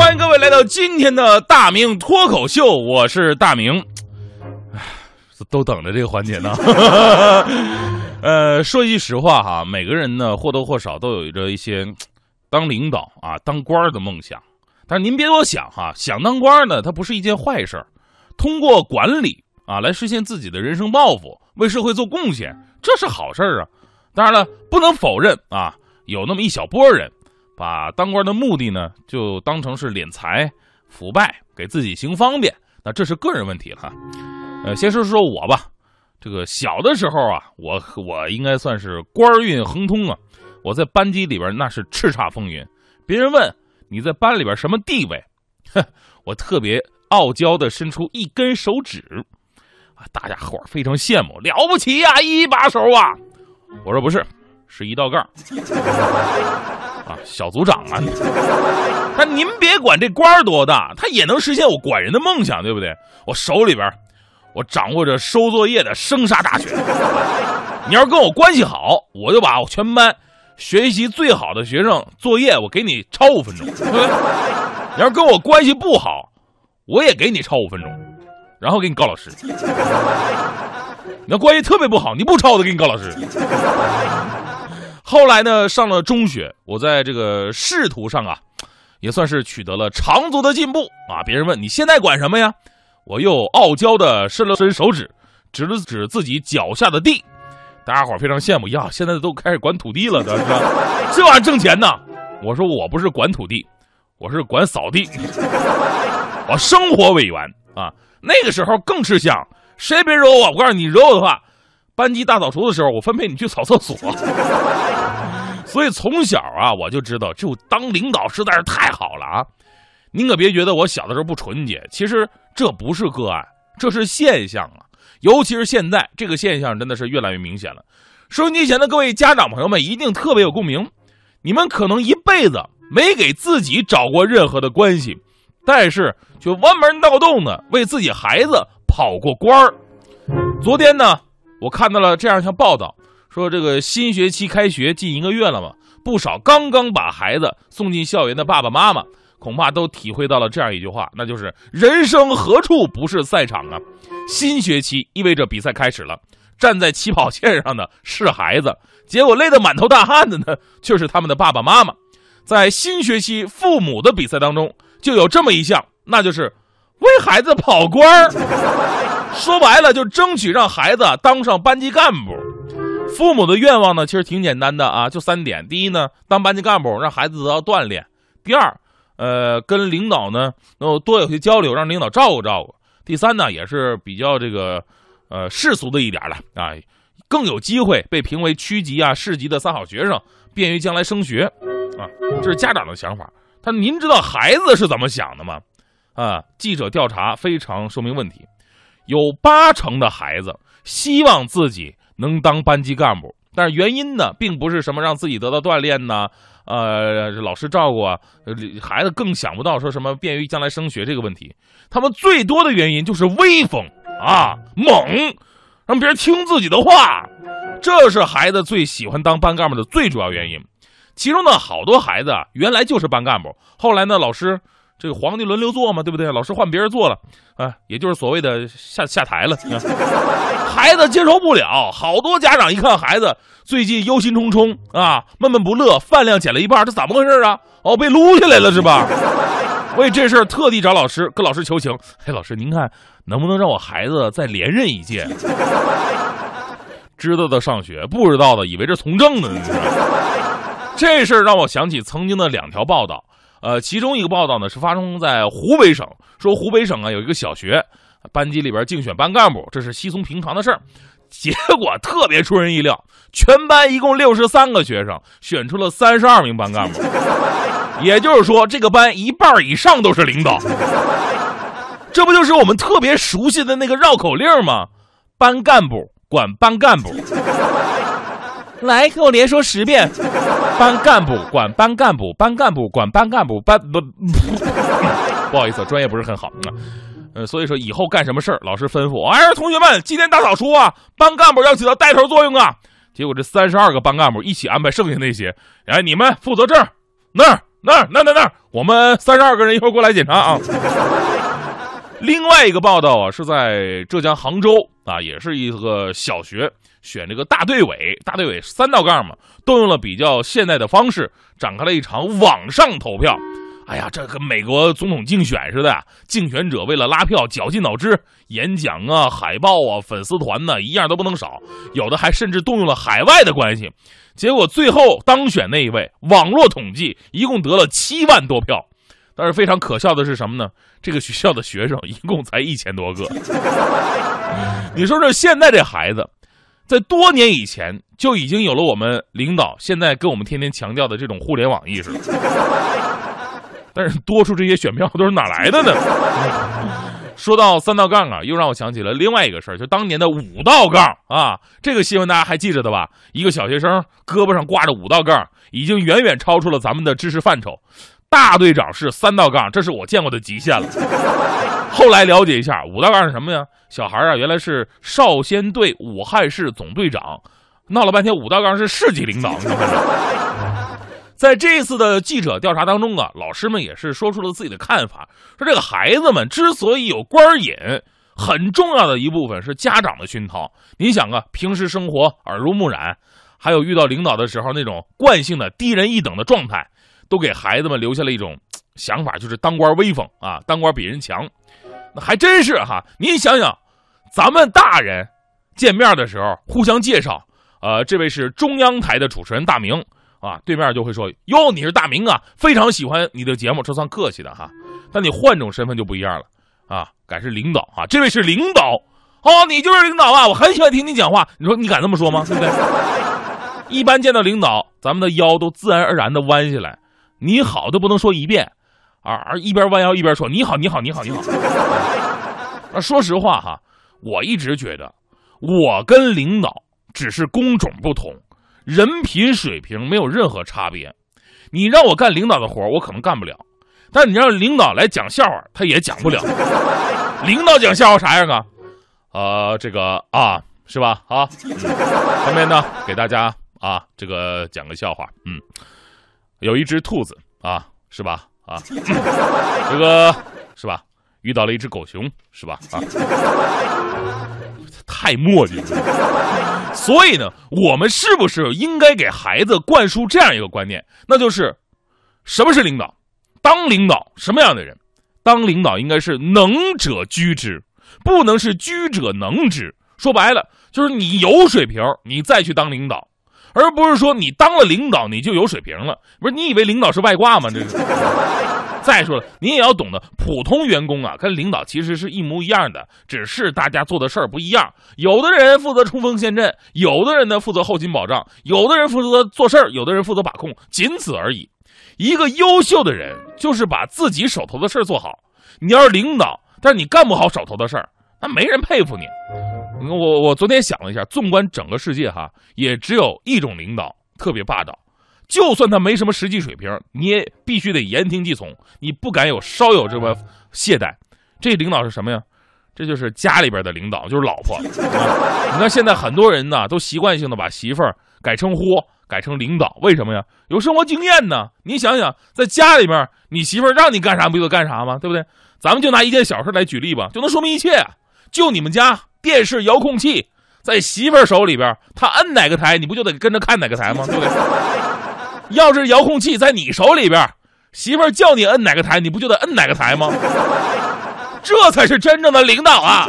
欢迎各位来到今天的大明脱口秀，我是大明。唉，都等着这个环节呢。呃，说句实话哈，每个人呢或多或少都有着一些当领导啊、当官的梦想。但是您别多想哈，想当官呢，它不是一件坏事儿。通过管理啊来实现自己的人生抱负，为社会做贡献，这是好事儿啊。当然了，不能否认啊，有那么一小波人。把当官的目的呢，就当成是敛财、腐败，给自己行方便，那这是个人问题了。呃，先说说我吧，这个小的时候啊，我我应该算是官运亨通啊。我在班级里边那是叱咤风云，别人问你在班里边什么地位，哼，我特别傲娇的伸出一根手指，啊，大家伙非常羡慕，了不起呀，一把手啊。我说不是，是一道杠。啊，小组长啊！但您别管这官儿多大，他也能实现我管人的梦想，对不对？我手里边，我掌握着收作业的生杀大权。你要是跟我关系好，我就把我全班学习最好的学生作业，我给你抄五分钟。你要是跟我关系不好，我也给你抄五分钟，然后给你告老师。你要关系特别不好，你不抄我都给你告老师。后来呢，上了中学，我在这个仕途上啊，也算是取得了长足的进步啊。别人问你现在管什么呀？我又傲娇的伸了伸手指，指了指自己脚下的地。大家伙非常羡慕呀，现在都开始管土地了，这这玩意儿挣钱呢。我说我不是管土地，我是管扫地，我生活委员啊。那个时候更吃香，谁别惹我，我告诉你，惹我的话。班级大扫除的时候，我分配你去扫厕所。所以从小啊，我就知道，就当领导实在是太好了啊！您可别觉得我小的时候不纯洁，其实这不是个案，这是现象啊！尤其是现在，这个现象真的是越来越明显了。收音机前的各位家长朋友们一定特别有共鸣，你们可能一辈子没给自己找过任何的关系，但是却弯门闹洞的为自己孩子跑过官儿。昨天呢？我看到了这样一条报道，说这个新学期开学近一个月了嘛，不少刚刚把孩子送进校园的爸爸妈妈，恐怕都体会到了这样一句话，那就是“人生何处不是赛场啊”。新学期意味着比赛开始了，站在起跑线上的是孩子，结果累得满头大汗的呢，却是他们的爸爸妈妈。在新学期父母的比赛当中，就有这么一项，那就是为孩子跑官儿。说白了，就争取让孩子当上班级干部。父母的愿望呢，其实挺简单的啊，就三点：第一呢，当班级干部，让孩子得到锻炼；第二，呃，跟领导呢能多有些交流，让领导照顾照顾；第三呢，也是比较这个呃世俗的一点了啊，更有机会被评为区级啊、市级的三好学生，便于将来升学啊。这是家长的想法。但您知道孩子是怎么想的吗？啊，记者调查非常说明问题。有八成的孩子希望自己能当班级干部，但是原因呢，并不是什么让自己得到锻炼呢，呃，老师照顾啊，孩子更想不到说什么便于将来升学这个问题。他们最多的原因就是威风啊，猛，让别人听自己的话，这是孩子最喜欢当班干部的最主要原因。其中呢，好多孩子原来就是班干部，后来呢，老师。这个皇帝轮流坐嘛，对不对？老师换别人坐了，啊，也就是所谓的下下台了。孩子接受不了，好多家长一看孩子最近忧心忡忡啊，闷闷不乐，饭量减了一半，这怎么回事啊？哦，被撸下来了是吧？为这事特地找老师跟老师求情。嘿，老师，您看能不能让我孩子再连任一届？知道的上学，不知道的以为这从政呢。这事儿让我想起曾经的两条报道。呃，其中一个报道呢是发生在湖北省，说湖北省啊有一个小学班级里边竞选班干部，这是稀松平常的事儿。结果特别出人意料，全班一共六十三个学生，选出了三十二名班干部。也就是说，这个班一半以上都是领导。这不就是我们特别熟悉的那个绕口令吗？班干部管班干部。来，跟我连说十遍。班干部管班干部，班干部管班干部，班不 不好意思，专业不是很好。呃，所以说以后干什么事儿，老师吩咐，哎，同学们，今天大扫除啊，班干部要起到带头作用啊。结果这三十二个班干部一起安排剩下那些，哎，你们负责这儿、那儿、那儿那那那儿，我们三十二个人一会儿过来检查啊。另外一个报道啊，是在浙江杭州啊，也是一个小学选这个大队委，大队委三道杠嘛，动用了比较现代的方式，展开了一场网上投票。哎呀，这跟美国总统竞选似的，竞选者为了拉票，绞尽脑汁，演讲啊、海报啊、粉丝团呢，一样都不能少，有的还甚至动用了海外的关系。结果最后当选那一位，网络统计一共得了七万多票。但是非常可笑的是什么呢？这个学校的学生一共才一千多个。你说这现在这孩子，在多年以前就已经有了我们领导现在跟我们天天强调的这种互联网意识。但是多出这些选票都是哪来的呢？说到三道杠啊，又让我想起了另外一个事儿，就当年的五道杠啊。这个新闻大家还记着的吧？一个小学生胳膊上挂着五道杠，已经远远超出了咱们的知识范畴。大队长是三道杠，这是我见过的极限了。后来了解一下，五道杠是什么呀？小孩啊，原来是少先队武汉市总队长，闹了半天五道杠是市级领导。在这一次的记者调查当中啊，老师们也是说出了自己的看法，说这个孩子们之所以有官瘾，很重要的一部分是家长的熏陶。你想啊，平时生活耳濡目染，还有遇到领导的时候那种惯性的低人一等的状态。都给孩子们留下了一种 想法，就是当官威风啊，当官比人强。那还真是哈，您想想，咱们大人见面的时候互相介绍，呃，这位是中央台的主持人大明啊，对面就会说哟，你是大明啊，非常喜欢你的节目，这算客气的哈。但你换种身份就不一样了啊，改是领导啊，这位是领导哦，你就是领导啊，我很喜欢听你讲话。你说你敢这么说吗？对不对？一般见到领导，咱们的腰都自然而然的弯下来。你好，都不能说一遍，啊，而一边弯腰一边说你好，你好，你好，你好。那 说实话哈，我一直觉得，我跟领导只是工种不同，人品水平没有任何差别。你让我干领导的活我可能干不了；但你让领导来讲笑话，他也讲不了。领导讲笑话啥样啊？呃，这个啊，是吧？啊，下面呢，给大家啊，这个讲个笑话，嗯。有一只兔子啊，是吧？啊，这个是吧？遇到了一只狗熊，是吧？啊，太磨叽了。所以呢，我们是不是应该给孩子灌输这样一个观念？那就是，什么是领导？当领导什么样的人？当领导应该是能者居之，不能是居者能之。说白了，就是你有水平，你再去当领导。而不是说你当了领导你就有水平了，不是？你以为领导是外挂吗？这是。再说了，你也要懂得，普通员工啊，跟领导其实是一模一样的，只是大家做的事儿不一样。有的人负责冲锋陷阵，有的人呢负责后勤保障，有的人负责做事儿，有的人负责把控，仅此而已。一个优秀的人就是把自己手头的事儿做好。你要是领导，但是你干不好手头的事儿，那没人佩服你。我我昨天想了一下，纵观整个世界哈，也只有一种领导特别霸道，就算他没什么实际水平，你也必须得言听计从，你不敢有稍有这么懈怠。这领导是什么呀？这就是家里边的领导，就是老婆。你看现在很多人呢，都习惯性的把媳妇儿改称呼，改成领导，为什么呀？有生活经验呢。你想想，在家里边，你媳妇儿让你干啥不就干啥吗？对不对？咱们就拿一件小事来举例吧，就能说明一切。就你们家。电视遥控器在媳妇手里边，他摁哪个台，你不就得跟着看哪个台吗？对不对？要是遥控器在你手里边，媳妇叫你摁哪个台，你不就得摁哪个台吗？这才是真正的领导啊！